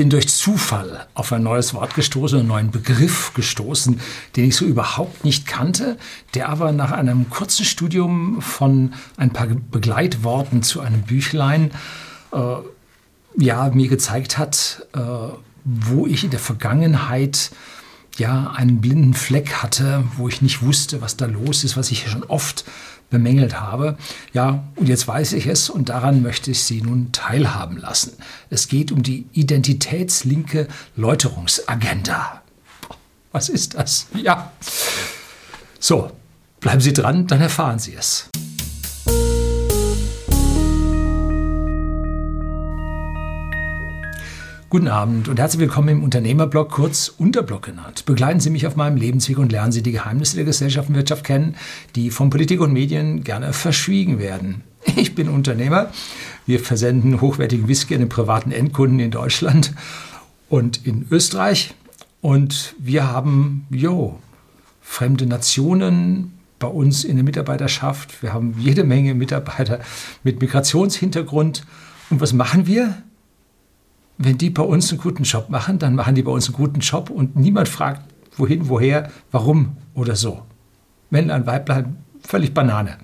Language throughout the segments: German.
bin durch Zufall auf ein neues Wort gestoßen, einen neuen Begriff gestoßen, den ich so überhaupt nicht kannte, der aber nach einem kurzen Studium von ein paar Begleitworten zu einem Büchlein äh, ja, mir gezeigt hat, äh, wo ich in der Vergangenheit ja einen blinden Fleck hatte, wo ich nicht wusste, was da los ist, was ich schon oft bemängelt habe. Ja, und jetzt weiß ich es und daran möchte ich Sie nun teilhaben lassen. Es geht um die identitätslinke Läuterungsagenda. Was ist das? Ja. So, bleiben Sie dran, dann erfahren Sie es. Guten Abend und herzlich willkommen im Unternehmerblog, kurz Unterblog genannt. Begleiten Sie mich auf meinem Lebensweg und lernen Sie die Geheimnisse der Gesellschaft und Wirtschaft kennen, die von Politik und Medien gerne verschwiegen werden. Ich bin Unternehmer. Wir versenden hochwertigen Whisky an den privaten Endkunden in Deutschland und in Österreich. Und wir haben, jo, fremde Nationen bei uns in der Mitarbeiterschaft. Wir haben jede Menge Mitarbeiter mit Migrationshintergrund. Und was machen wir? Wenn die bei uns einen guten Job machen, dann machen die bei uns einen guten Job und niemand fragt, wohin, woher, warum oder so. Männlein, Weiblein, völlig Banane.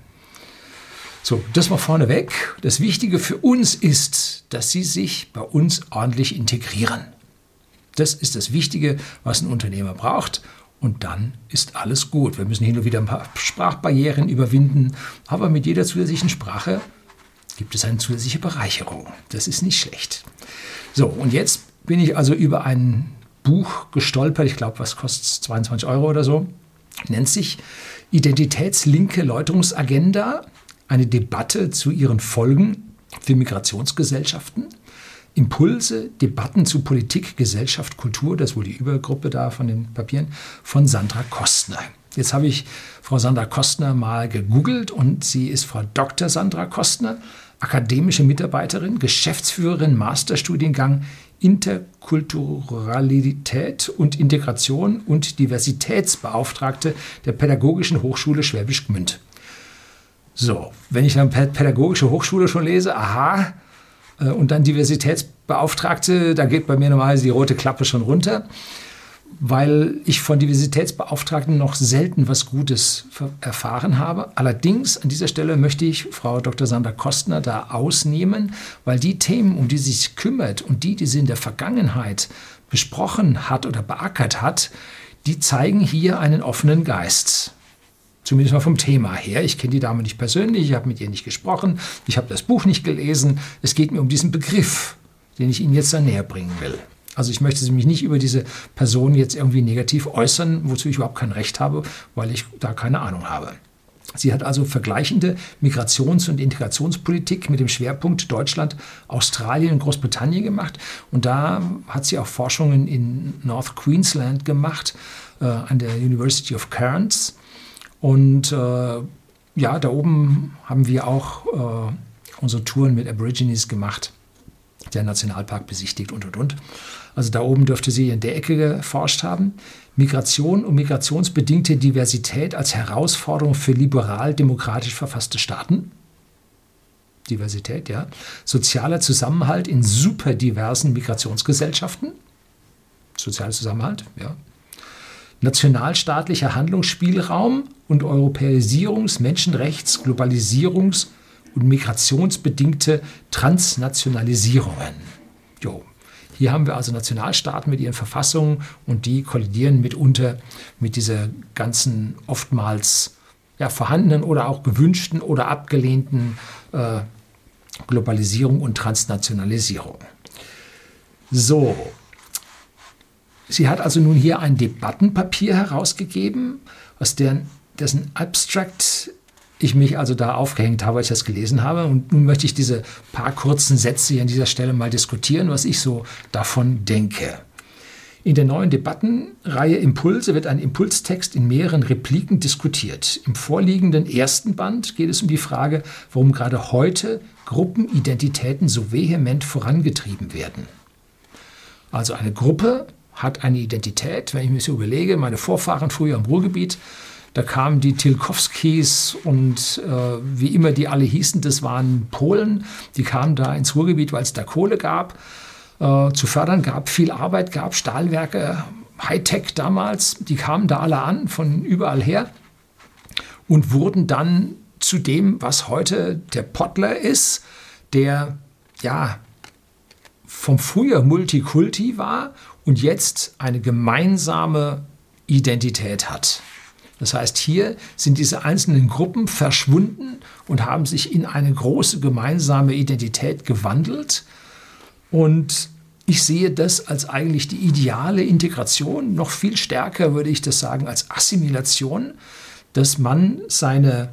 So, das mal vorneweg. Das Wichtige für uns ist, dass sie sich bei uns ordentlich integrieren. Das ist das Wichtige, was ein Unternehmer braucht. Und dann ist alles gut. Wir müssen hin und wieder ein paar Sprachbarrieren überwinden, aber mit jeder zusätzlichen Sprache gibt es eine zusätzliche Bereicherung. Das ist nicht schlecht. So, und jetzt bin ich also über ein Buch gestolpert, ich glaube, was kostet 22 Euro oder so, nennt sich Identitätslinke Läuterungsagenda, eine Debatte zu ihren Folgen für Migrationsgesellschaften. Impulse, Debatten zu Politik, Gesellschaft, Kultur, das ist wohl die Übergruppe da von den Papieren, von Sandra Kostner. Jetzt habe ich Frau Sandra Kostner mal gegoogelt und sie ist Frau Dr. Sandra Kostner akademische Mitarbeiterin, Geschäftsführerin, Masterstudiengang Interkulturalität und Integration und Diversitätsbeauftragte der Pädagogischen Hochschule Schwäbisch Gmünd. So, wenn ich dann Pädagogische Hochschule schon lese, aha, äh, und dann Diversitätsbeauftragte, da geht bei mir normalerweise die rote Klappe schon runter weil ich von Diversitätsbeauftragten noch selten was Gutes erfahren habe. Allerdings an dieser Stelle möchte ich Frau Dr. Sandra Kostner da ausnehmen, weil die Themen, um die sie sich kümmert und die, die sie in der Vergangenheit besprochen hat oder beackert hat, die zeigen hier einen offenen Geist. Zumindest mal vom Thema her. Ich kenne die Dame nicht persönlich, ich habe mit ihr nicht gesprochen, ich habe das Buch nicht gelesen. Es geht mir um diesen Begriff, den ich Ihnen jetzt dann näher bringen will. Also ich möchte mich nicht über diese Person jetzt irgendwie negativ äußern, wozu ich überhaupt kein Recht habe, weil ich da keine Ahnung habe. Sie hat also vergleichende Migrations- und Integrationspolitik mit dem Schwerpunkt Deutschland, Australien und Großbritannien gemacht. Und da hat sie auch Forschungen in North Queensland gemacht, äh, an der University of Cairns. Und äh, ja, da oben haben wir auch äh, unsere Touren mit Aborigines gemacht, der Nationalpark besichtigt und und und. Also da oben dürfte sie in der Ecke geforscht haben. Migration und migrationsbedingte Diversität als Herausforderung für liberal-demokratisch verfasste Staaten. Diversität, ja. Sozialer Zusammenhalt in superdiversen Migrationsgesellschaften. Sozialer Zusammenhalt, ja. Nationalstaatlicher Handlungsspielraum und Europäisierungs-, Menschenrechts-, Globalisierungs- und migrationsbedingte Transnationalisierungen. Jo, hier haben wir also Nationalstaaten mit ihren Verfassungen und die kollidieren mitunter mit dieser ganzen oftmals ja, vorhandenen oder auch gewünschten oder abgelehnten äh, Globalisierung und Transnationalisierung. So, sie hat also nun hier ein Debattenpapier herausgegeben, aus deren, dessen Abstract ich mich also da aufgehängt habe, als ich das gelesen habe. Und nun möchte ich diese paar kurzen Sätze hier an dieser Stelle mal diskutieren, was ich so davon denke. In der neuen Debattenreihe Impulse wird ein Impulstext in mehreren Repliken diskutiert. Im vorliegenden ersten Band geht es um die Frage, warum gerade heute Gruppenidentitäten so vehement vorangetrieben werden. Also eine Gruppe hat eine Identität, wenn ich mir so überlege, meine Vorfahren früher im Ruhrgebiet da kamen die Tilkowskis und äh, wie immer die alle hießen, das waren Polen. Die kamen da ins Ruhrgebiet, weil es da Kohle gab. äh, zu fördern, gab viel Arbeit, gab Stahlwerke, Hightech damals, die kamen da alle an, von überall her und wurden dann zu dem, was heute der Pottler ist, der ja vom früher Multikulti war und jetzt eine gemeinsame Identität hat. Das heißt, hier sind diese einzelnen Gruppen verschwunden und haben sich in eine große gemeinsame Identität gewandelt. Und ich sehe das als eigentlich die ideale Integration, noch viel stärker würde ich das sagen als Assimilation, dass man seine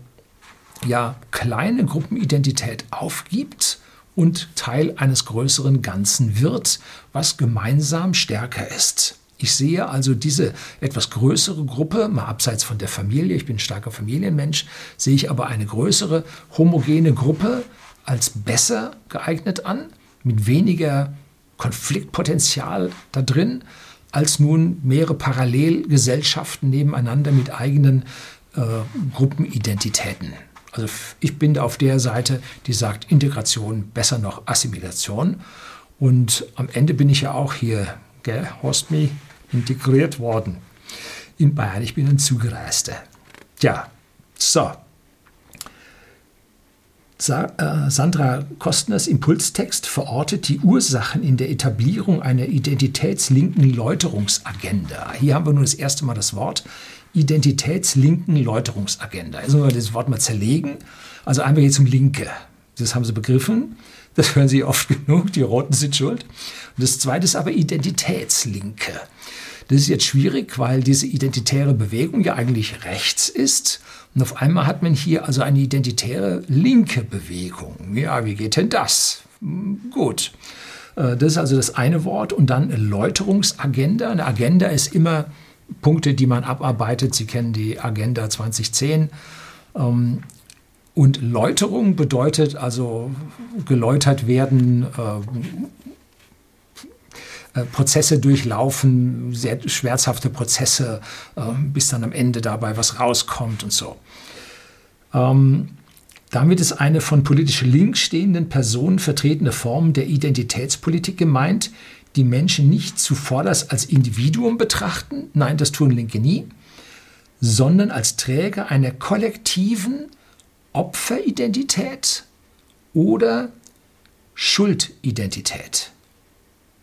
ja, kleine Gruppenidentität aufgibt und Teil eines größeren Ganzen wird, was gemeinsam stärker ist. Ich sehe also diese etwas größere Gruppe, mal abseits von der Familie, ich bin ein starker Familienmensch, sehe ich aber eine größere homogene Gruppe als besser geeignet an, mit weniger Konfliktpotenzial da drin, als nun mehrere Parallelgesellschaften nebeneinander mit eigenen äh, Gruppenidentitäten. Also ich bin auf der Seite, die sagt Integration, besser noch Assimilation. Und am Ende bin ich ja auch hier, gell, Horstmi, integriert worden in Bayern. Ich bin ein Zugereister. Tja, so. Äh, Sandra Kostners Impulstext verortet die Ursachen in der Etablierung einer identitätslinken Läuterungsagenda. Hier haben wir nun das erste Mal das Wort identitätslinken Läuterungsagenda. Jetzt müssen wir das Wort mal zerlegen. Also einmal geht es um Linke. Das haben Sie begriffen. Das hören Sie oft genug. Die Roten sind schuld. Und das zweite ist aber Identitätslinke. Das ist jetzt schwierig, weil diese identitäre Bewegung ja eigentlich rechts ist. Und auf einmal hat man hier also eine identitäre linke Bewegung. Ja, wie geht denn das? Gut. Äh, das ist also das eine Wort. Und dann Läuterungsagenda. Eine Agenda ist immer Punkte, die man abarbeitet. Sie kennen die Agenda 2010. Ähm, und Läuterung bedeutet also geläutert werden, äh, Prozesse durchlaufen, sehr schmerzhafte Prozesse, äh, bis dann am Ende dabei was rauskommt und so. Ähm, damit ist eine von politisch links stehenden Personen vertretene Form der Identitätspolitik gemeint, die Menschen nicht zuvorderst als Individuum betrachten, nein, das tun Linke nie, sondern als Träger einer kollektiven Opferidentität oder Schuldidentität.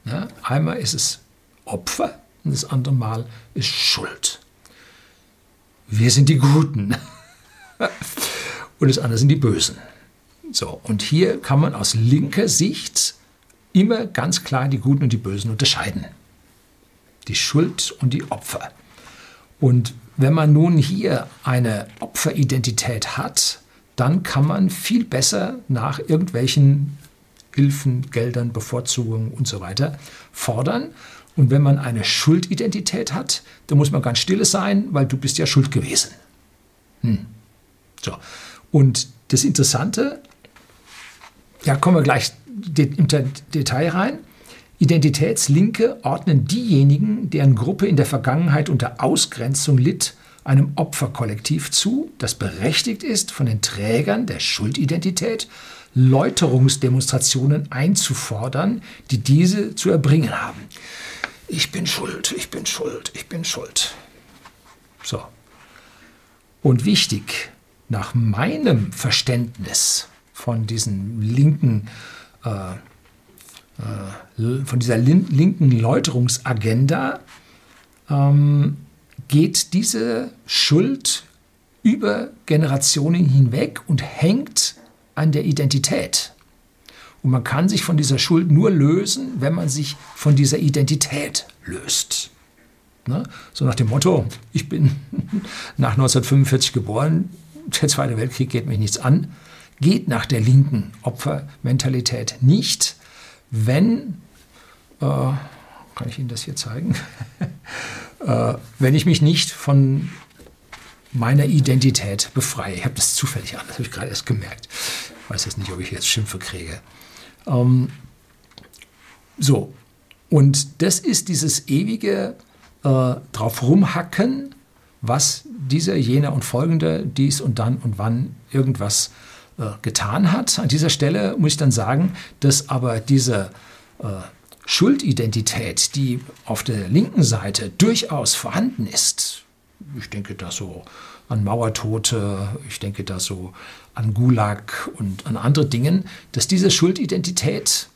Ja, einmal ist es Opfer und das andere Mal ist Schuld. Wir sind die Guten und das andere sind die Bösen. So, und hier kann man aus linker Sicht immer ganz klar die Guten und die Bösen unterscheiden. Die Schuld und die Opfer. Und wenn man nun hier eine Opferidentität hat, dann kann man viel besser nach irgendwelchen Hilfen, Geldern, Bevorzugungen und so weiter fordern. Und wenn man eine Schuldidentität hat, dann muss man ganz stille sein, weil du bist ja schuld gewesen. Hm. So. Und das Interessante, ja, kommen wir gleich im Detail rein. Identitätslinke ordnen diejenigen, deren Gruppe in der Vergangenheit unter Ausgrenzung litt, einem Opferkollektiv zu, das berechtigt ist, von den Trägern der Schuldidentität Läuterungsdemonstrationen einzufordern, die diese zu erbringen haben. Ich bin schuld, ich bin schuld, ich bin schuld. So. Und wichtig, nach meinem Verständnis von diesen linken, äh, äh, von dieser linken Läuterungsagenda, ähm, geht diese Schuld über Generationen hinweg und hängt an der Identität. Und man kann sich von dieser Schuld nur lösen, wenn man sich von dieser Identität löst. Ne? So nach dem Motto, ich bin nach 1945 geboren, der Zweite Weltkrieg geht mich nichts an, geht nach der linken Opfermentalität nicht, wenn, äh, kann ich Ihnen das hier zeigen, äh, wenn ich mich nicht von meiner Identität befreie. Ich habe das zufällig an, das habe ich gerade erst gemerkt. Ich weiß jetzt nicht, ob ich jetzt Schimpfe kriege. Ähm, so, und das ist dieses ewige äh, drauf rumhacken, was dieser, jener und folgende, dies und dann und wann irgendwas äh, getan hat. An dieser Stelle muss ich dann sagen, dass aber diese äh, Schuldidentität, die auf der linken Seite durchaus vorhanden ist, ich denke da so an Mauertote, ich denke da so an Gulag und an andere Dinge, dass diese Schuldidentität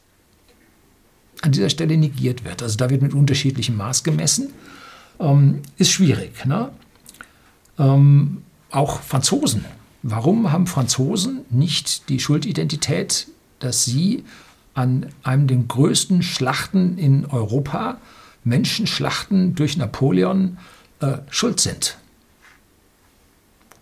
an dieser Stelle negiert wird. Also da wird mit unterschiedlichem Maß gemessen. Ähm, ist schwierig. Ne? Ähm, auch Franzosen. Warum haben Franzosen nicht die Schuldidentität, dass sie an einem der größten Schlachten in Europa, Menschenschlachten durch Napoleon, äh, schuld sind?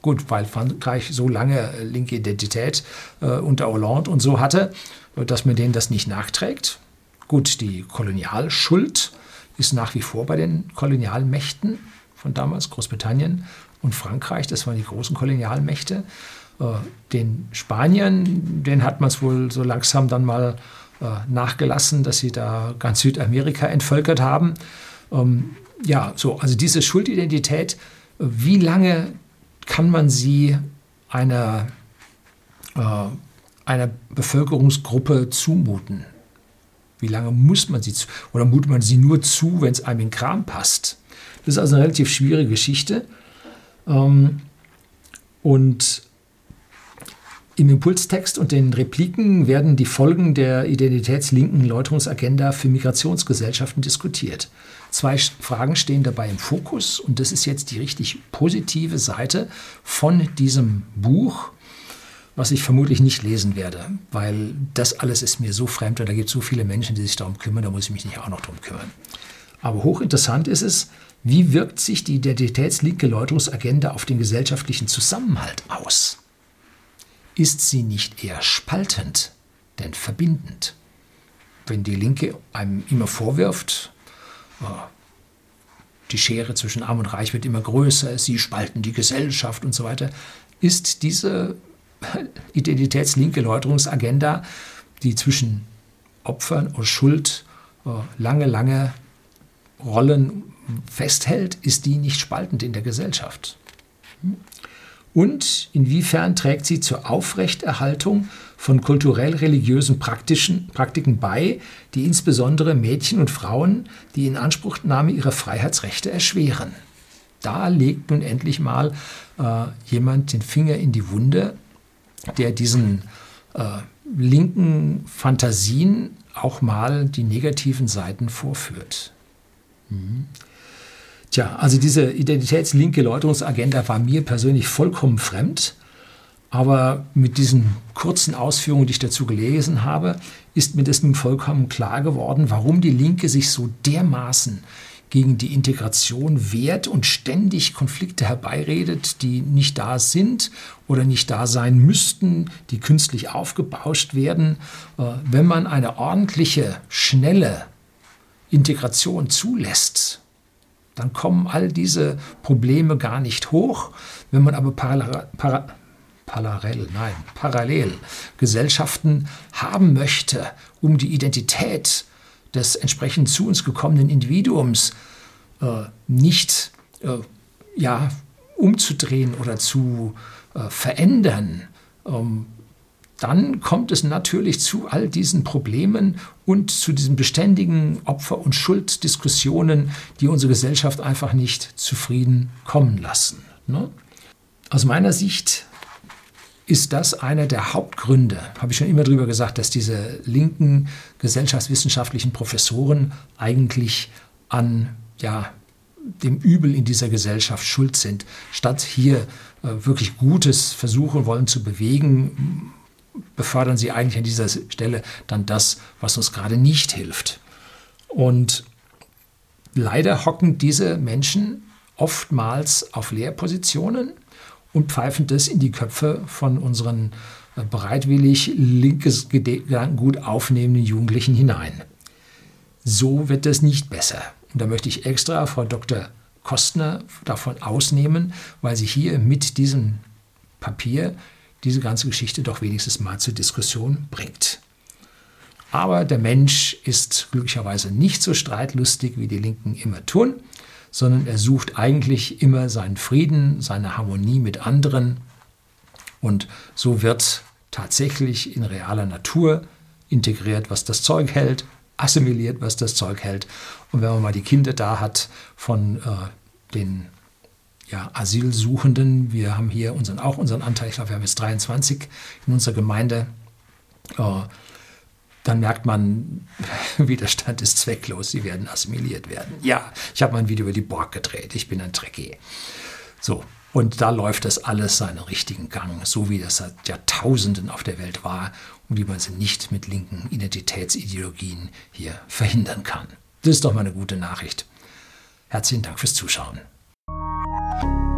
Gut, weil Frankreich so lange äh, linke Identität äh, unter Hollande und so hatte, dass man denen das nicht nachträgt. Gut, die Kolonialschuld ist nach wie vor bei den Kolonialmächten von damals, Großbritannien und Frankreich, das waren die großen Kolonialmächte. Äh, den Spaniern, den hat man es wohl so langsam dann mal äh, nachgelassen, dass sie da ganz Südamerika entvölkert haben. Ähm, ja, so, also diese Schuldidentität, wie lange kann man sie einer, äh, einer Bevölkerungsgruppe zumuten? Wie lange muss man sie zu, oder mutet man sie nur zu, wenn es einem in Kram passt? Das ist also eine relativ schwierige Geschichte. Ähm, und im Impulstext und den Repliken werden die Folgen der identitätslinken Läuterungsagenda für Migrationsgesellschaften diskutiert. Zwei Fragen stehen dabei im Fokus und das ist jetzt die richtig positive Seite von diesem Buch was ich vermutlich nicht lesen werde, weil das alles ist mir so fremd und da gibt es so viele Menschen, die sich darum kümmern, da muss ich mich nicht auch noch darum kümmern. Aber hochinteressant ist es, wie wirkt sich die identitätslinke Läuterungsagenda auf den gesellschaftlichen Zusammenhalt aus? Ist sie nicht eher spaltend, denn verbindend? Wenn die Linke einem immer vorwirft, äh, die Schere zwischen Arm und Reich wird immer größer, sie spalten die Gesellschaft und so weiter, ist diese identitätslinke Läuterungsagenda, die zwischen Opfern und Schuld äh, lange, lange Rollen festhält, ist die nicht spaltend in der Gesellschaft. Und inwiefern trägt sie zur Aufrechterhaltung von kulturell-religiösen Praktiken bei, die insbesondere Mädchen und Frauen die Inanspruchnahme ihrer Freiheitsrechte erschweren? Da legt nun endlich mal äh, jemand den Finger in die Wunde der diesen äh, linken Fantasien auch mal die negativen Seiten vorführt. Mhm. Tja, also diese identitätslinke Läuterungsagenda war mir persönlich vollkommen fremd. Aber mit diesen kurzen Ausführungen, die ich dazu gelesen habe, ist mir das nun vollkommen klar geworden, warum die Linke sich so dermaßen gegen die Integration wehrt und ständig Konflikte herbeiredet, die nicht da sind oder nicht da sein müssten, die künstlich aufgebauscht werden. Äh, wenn man eine ordentliche, schnelle Integration zulässt, dann kommen all diese Probleme gar nicht hoch. Wenn man aber parallel, para, parallel, nein, parallel Gesellschaften haben möchte, um die Identität des entsprechend zu uns gekommenen Individuums äh, nicht äh, ja, umzudrehen oder zu äh, verändern, ähm, dann kommt es natürlich zu all diesen Problemen und zu diesen beständigen Opfer- und Schulddiskussionen, die unsere Gesellschaft einfach nicht zufrieden kommen lassen. Ne? Aus meiner Sicht ist das einer der Hauptgründe, habe ich schon immer darüber gesagt, dass diese linken gesellschaftswissenschaftlichen Professoren eigentlich an ja, dem Übel in dieser Gesellschaft schuld sind, statt hier äh, wirklich Gutes versuchen wollen zu bewegen, befördern sie eigentlich an dieser Stelle dann das, was uns gerade nicht hilft. Und leider hocken diese Menschen oftmals auf Lehrpositionen und pfeifen das in die Köpfe von unseren äh, bereitwillig linkes Gedankengut aufnehmenden Jugendlichen hinein. So wird es nicht besser. Und da möchte ich extra Frau Dr. Kostner davon ausnehmen, weil sie hier mit diesem Papier diese ganze Geschichte doch wenigstens mal zur Diskussion bringt. Aber der Mensch ist glücklicherweise nicht so streitlustig, wie die Linken immer tun sondern er sucht eigentlich immer seinen Frieden, seine Harmonie mit anderen. Und so wird tatsächlich in realer Natur integriert, was das Zeug hält. assimiliert, was das Zeug hält. Und wenn man mal die Kinder da hat von äh, den ja, Asylsuchenden, wir haben hier unseren, auch unseren Anteil, ich glaube, wir haben jetzt 23 in unserer Gemeinde, äh, dann merkt man, Widerstand ist zwecklos, sie werden assimiliert werden. Ja, ich habe mal ein Video über die Borg gedreht, ich bin ein Trekkie. So, und da läuft das alles seinen richtigen Gang, so wie das seit Jahrtausenden auf der Welt war und wie man sie nicht mit linken Identitätsideologien hier verhindern kann. Das ist doch mal eine gute Nachricht. Herzlichen Dank fürs Zuschauen. thank you